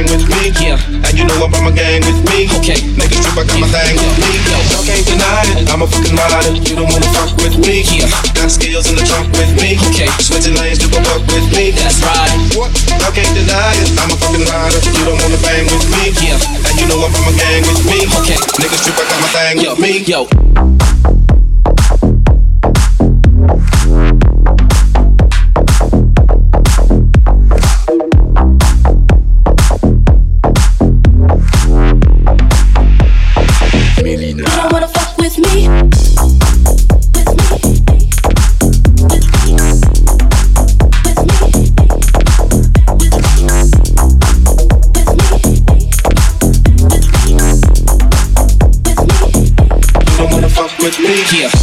bang with me. Yeah. And you know I brought my gang with me. Okay. Niggas trip, I got my thing with me. Y'all can't deny it. I'm a fucking rider. You don't wanna fuck with me. Yeah. Got skills in the trunk with me. Okay. Switching lanes, you can fuck with me. That's right. What? Y'all can't deny it. I'm a fucking rider. You don't wanna bang with me. Yeah. And you know I brought my gang with me. Okay. Niggas trip, I got my thing Yo, with me. yo. With me.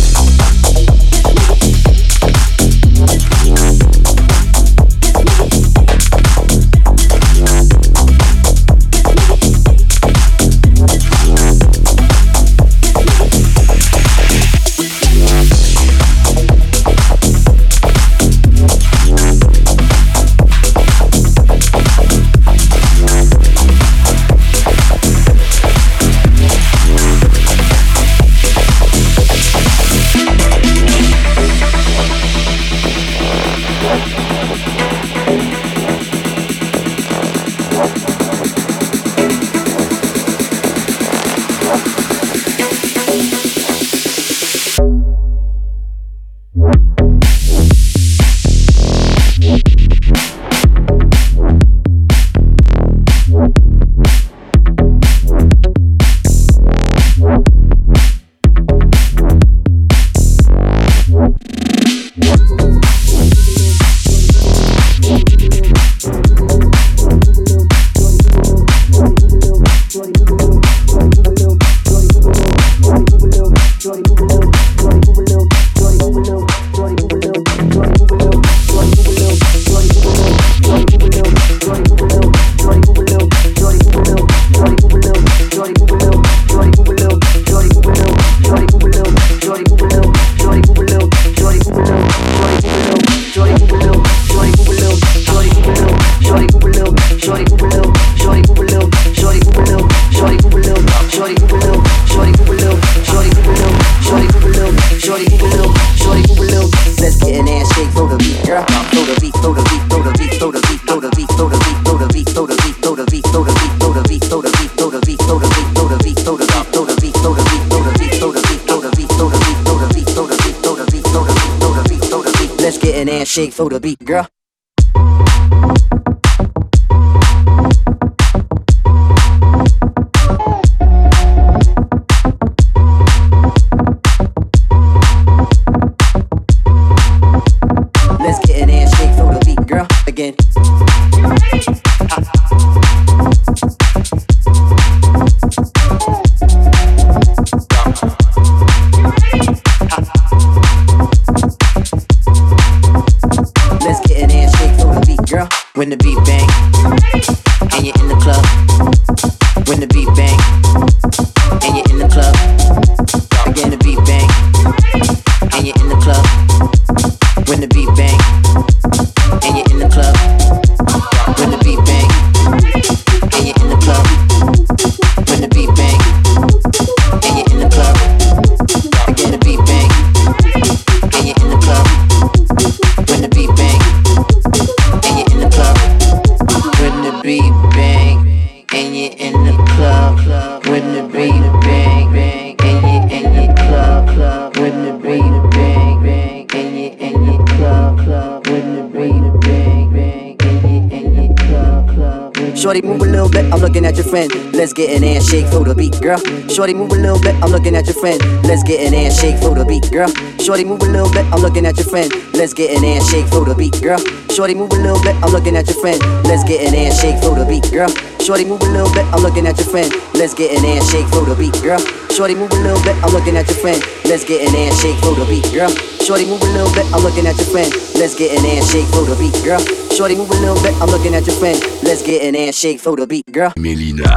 Shorty, move a little bit. I'm looking at your friend. Let's get an ass shake for the beat, girl. Shorty, move a little bit. I'm looking at your friend. Let's get an ass shake for the beat, girl. Shorty, move a little bit. I'm looking at your friend. Let's get an ass shake for the beat, girl. Shorty, move a little bit. I'm looking at your friend. Let's get an ass shake for the beat, girl. Shorty, move a little bit. I'm looking at your friend. Let's get an ass shake for the beat, girl. Shorty, move a little bit. I'm looking at your friend. Let's get an ass shake for the beat, girl. Shorty, move a little bit. I'm looking at your friend. Let's get an ass shake for the beat, girl. Melyna.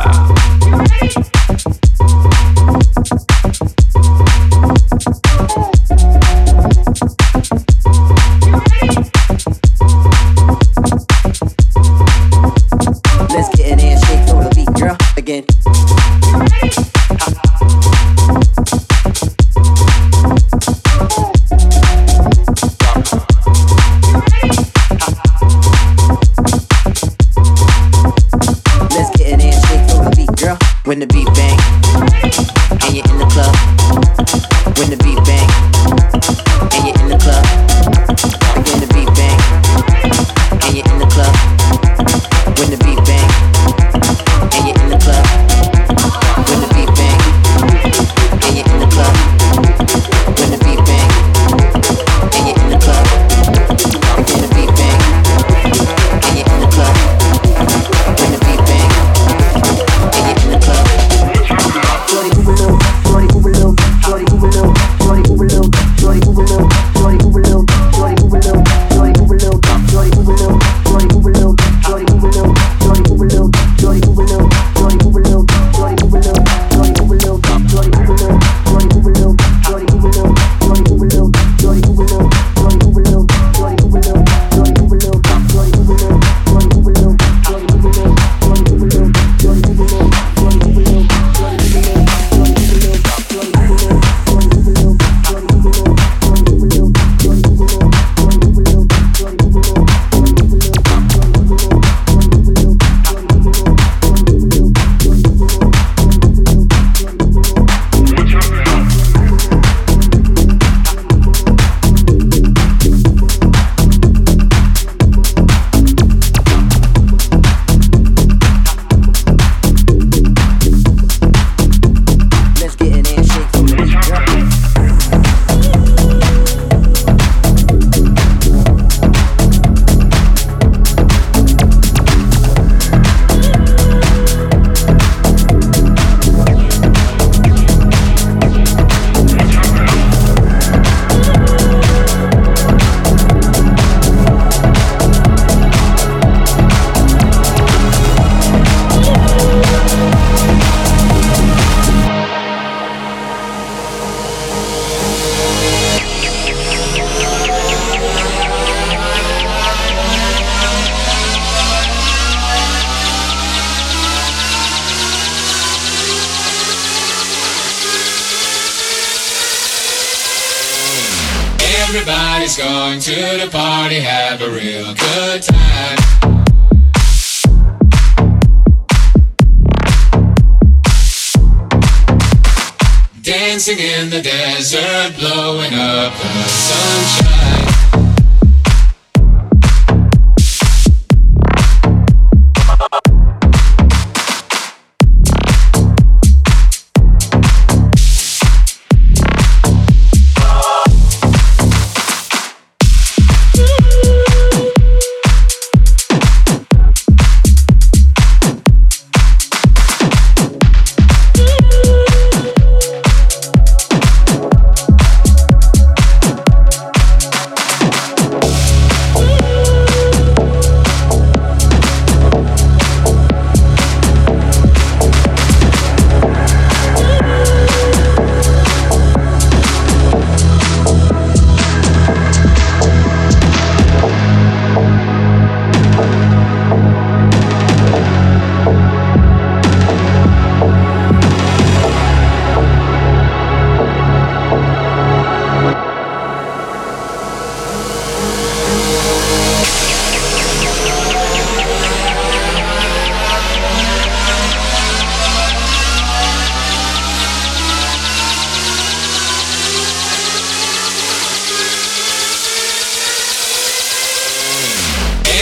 To the party, have a real good time. Dancing in the desert, blowing up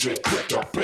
DJ Quik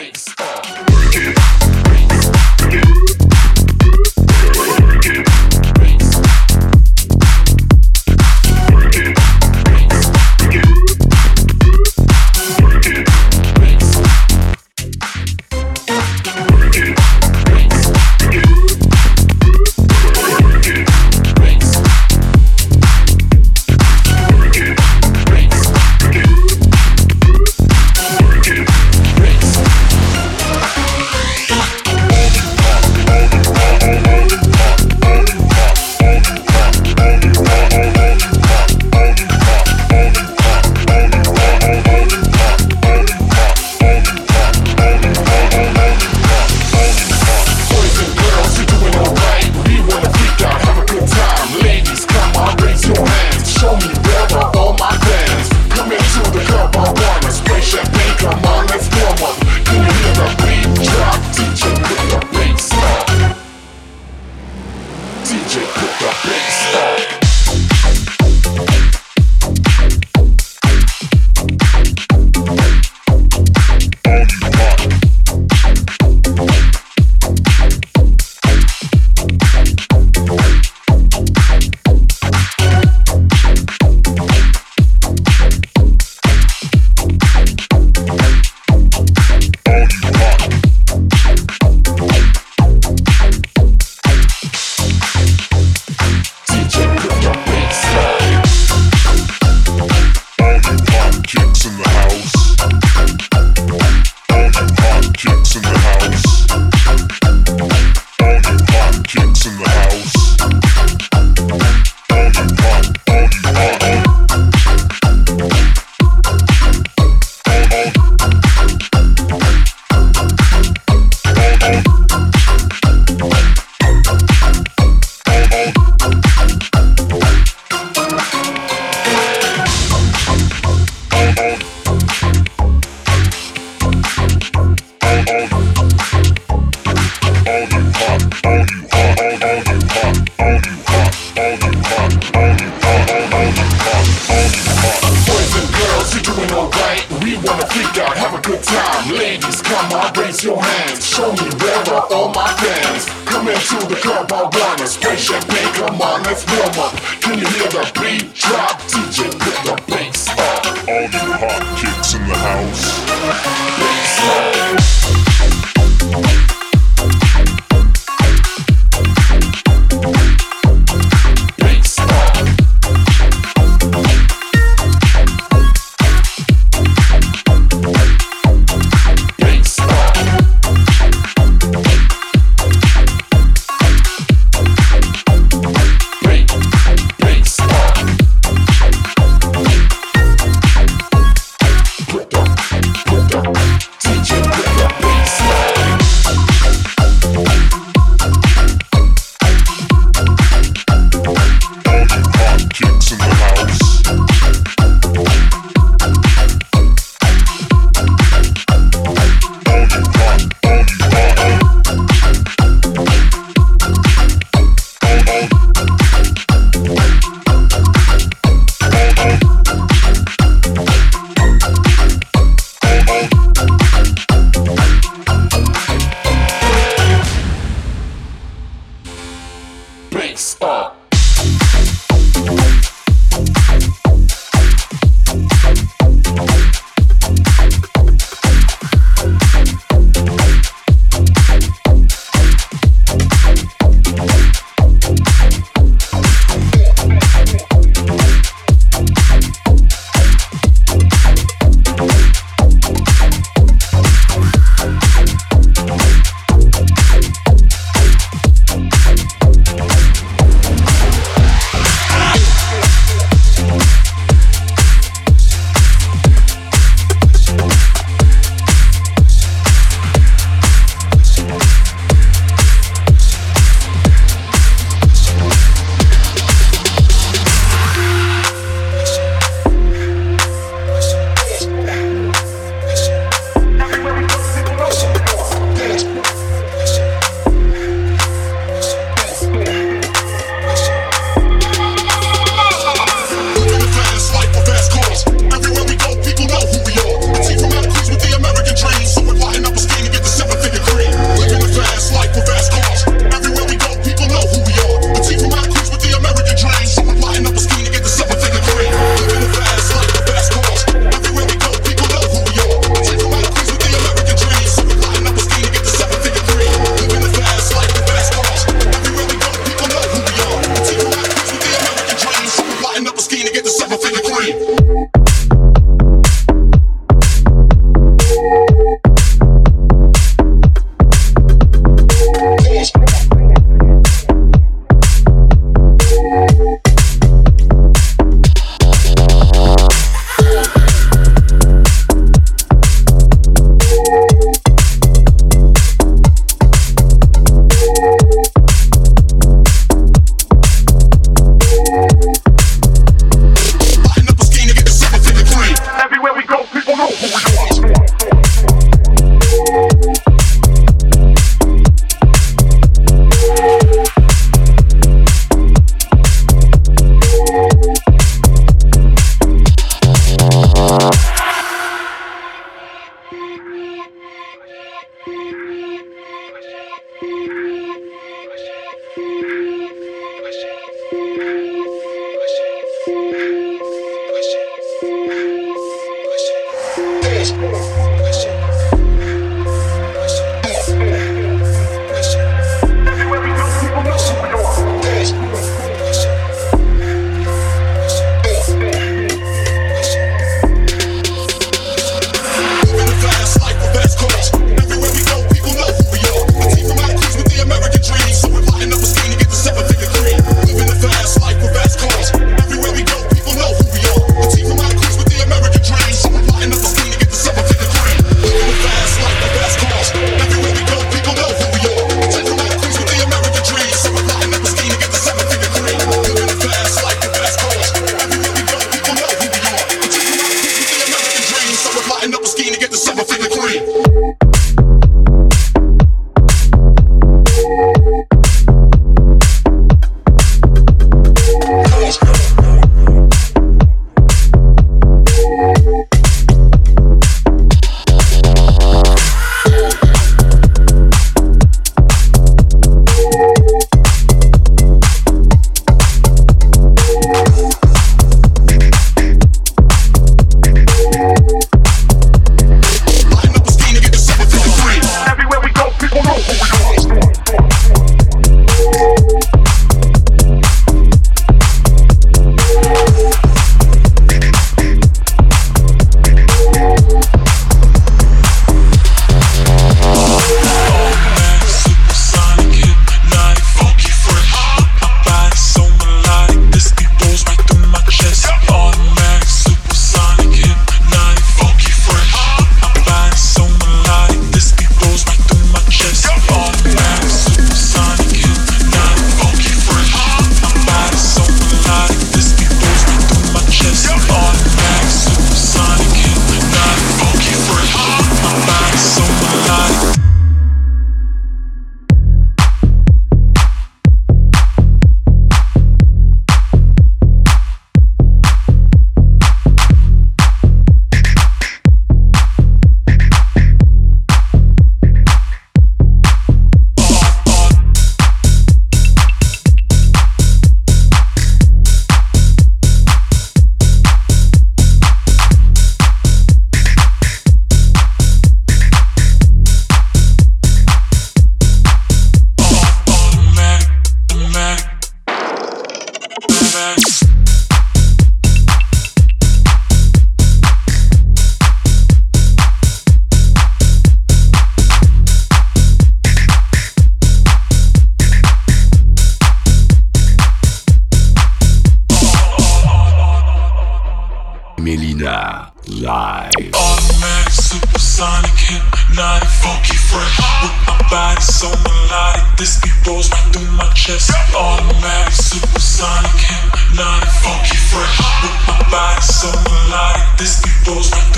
live. Automatic, supersonic, hypnotic, funky, fresh. With my body so melodic, this beat rolls right through my chest. Automatic, supersonic, hypnotic, funky, fresh. With my body so melodic, this beat rolls right through my chest.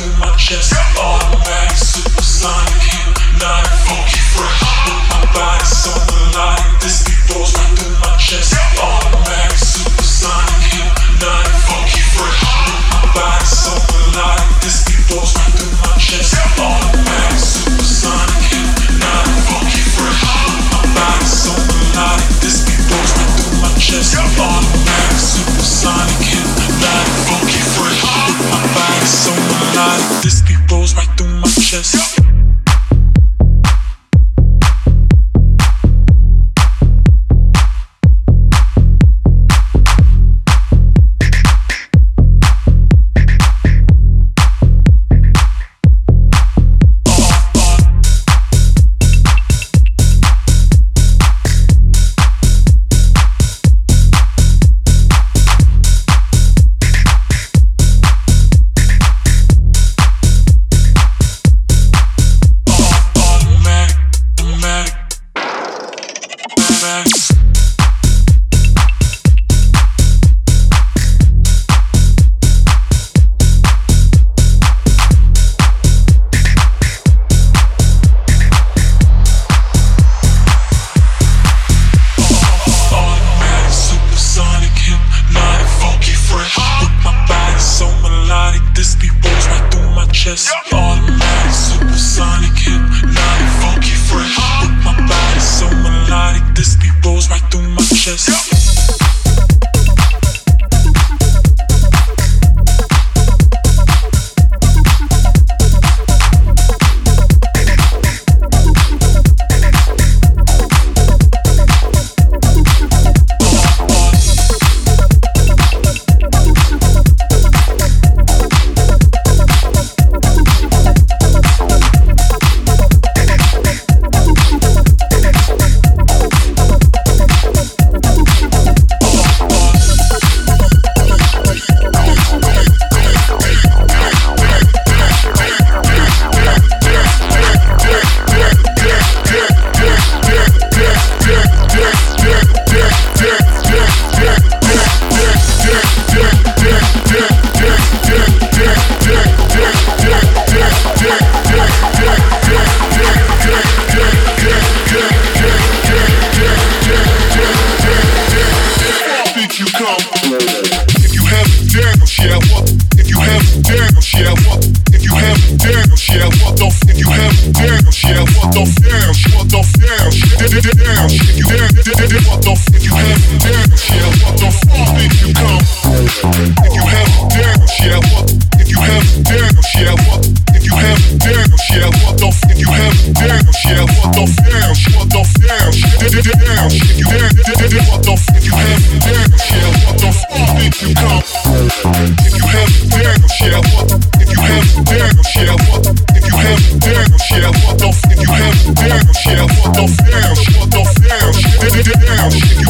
Automatic, supersonic, hypnotic, funky, fresh. My body so melodic, this beat rolls right through my chest.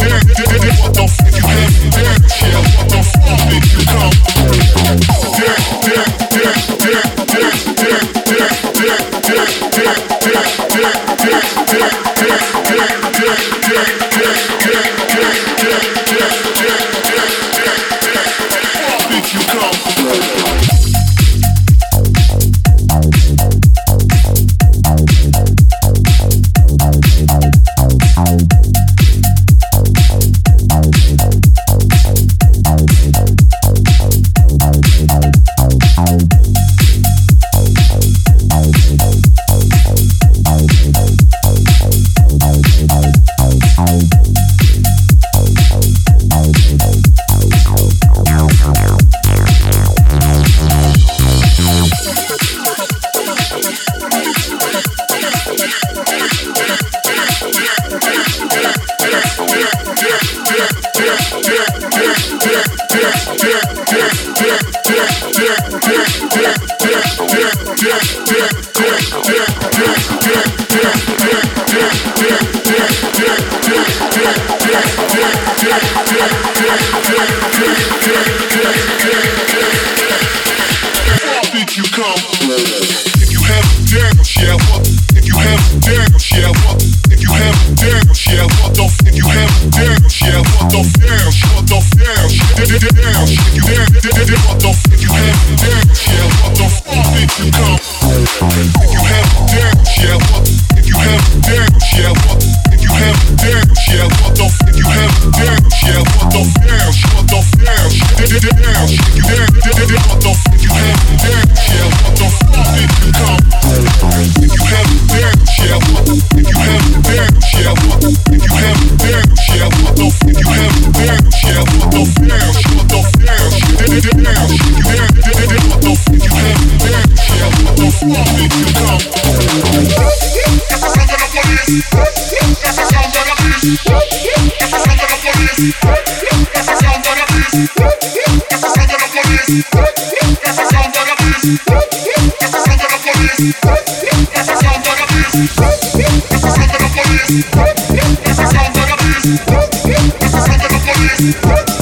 damn, do? What the fuck you have? Damn, shit, what the fuck did you come? That's the the police.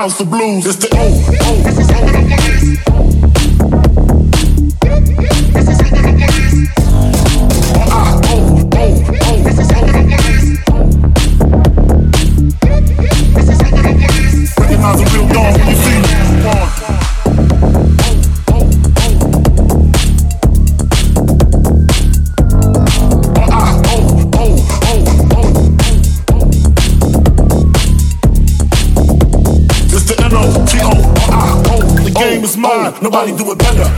House of blues. It's the Nobody do it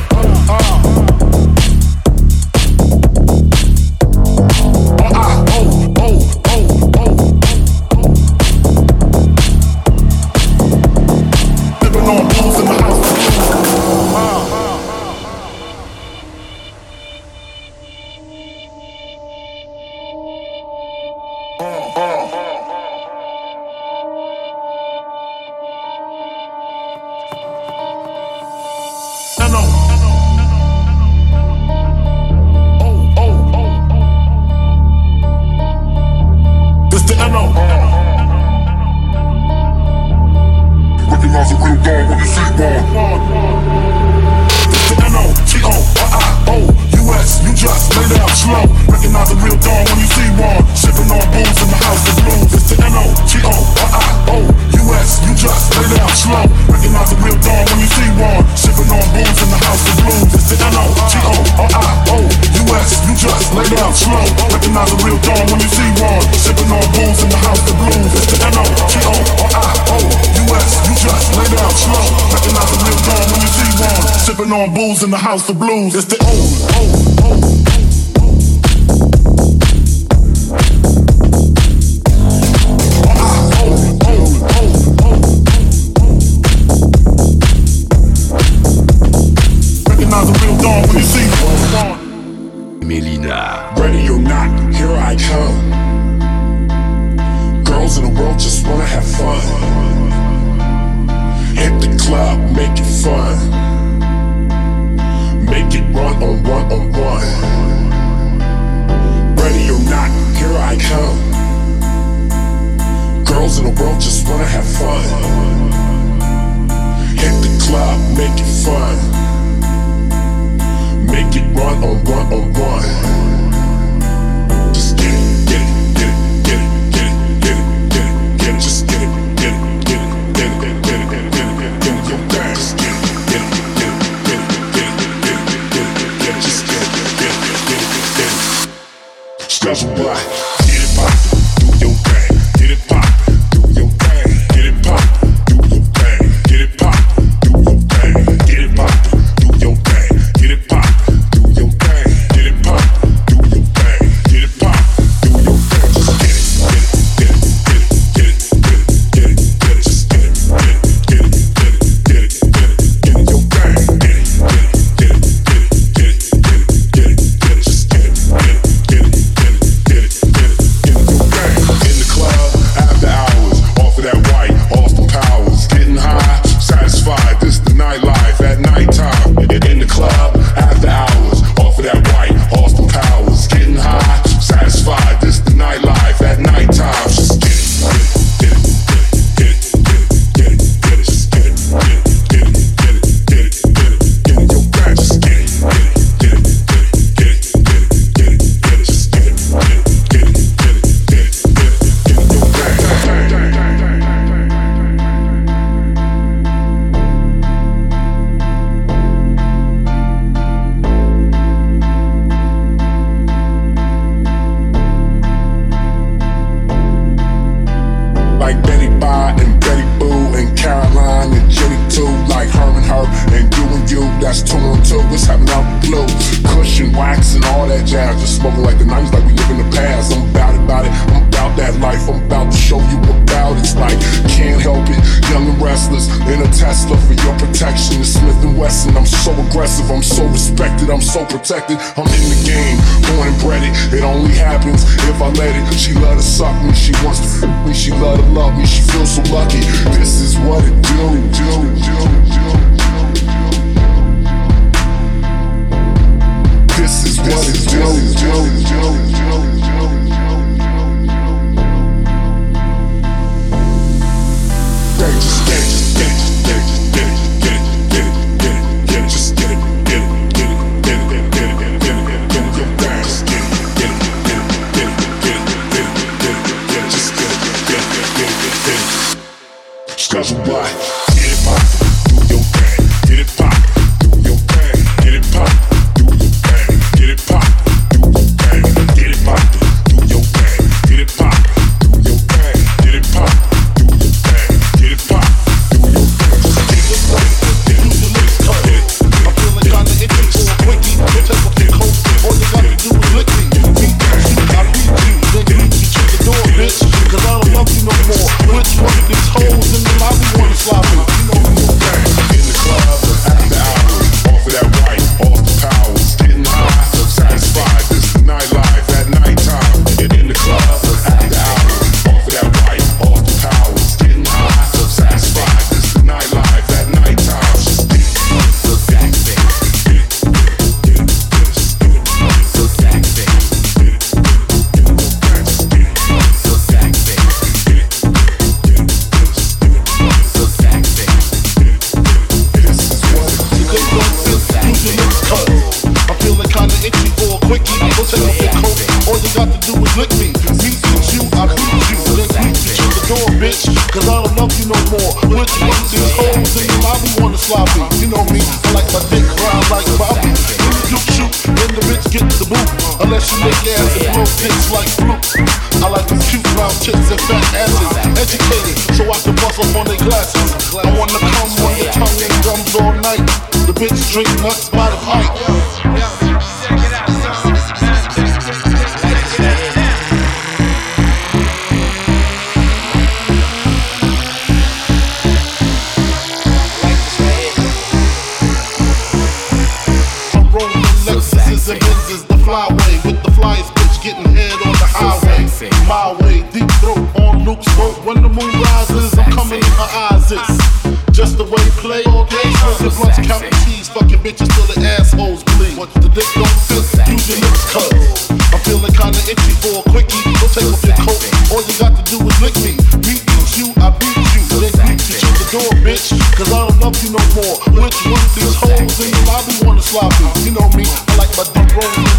in the lobby wanna sloppy. You know me, I like my dick rolling.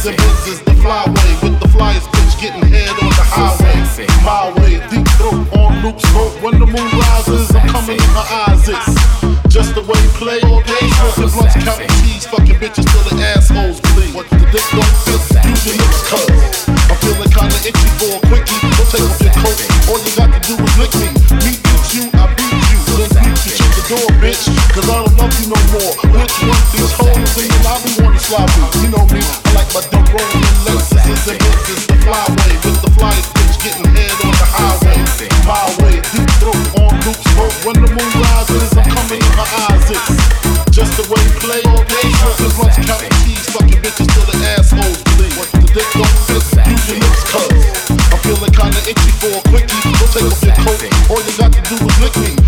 Sensei. The biz is the flyway with the flyest bitch getting head on the highway. My way, deep throat on loop smoke. When the moon rises, I'm coming in my eyes. It's just the way you play all day. Smoking blunts, counting keys, fucking bitches till the assholes bleed. What the dick don't fit, do the lips cut. I'm feeling kinda itchy for a quickie. Don't take off your coat. All you got to do is lick me door, bitch, cause I don't love you no more. Which one these hoes in your lobby wanna slide me? You know me, I like my dumb rolling in Lexus. and Benzes, the flyway with the flyest bitch getting head on the highway. My way, deep throat on loops, smoke when the moon rises, I'm coming in my eyes. It's just the way you play all day, smokers lunch counting keys, sucking bitches till the assholes bleed. The dick don't fit, use your lips, cuz I'm feeling kinda itchy for a quickie. Don't take off your coat, all you got to do is lick me.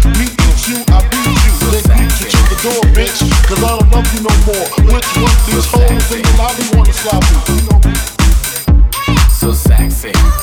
Cause I don't love you no more. Which one these holes in your lobby wanna slap you? So sexy.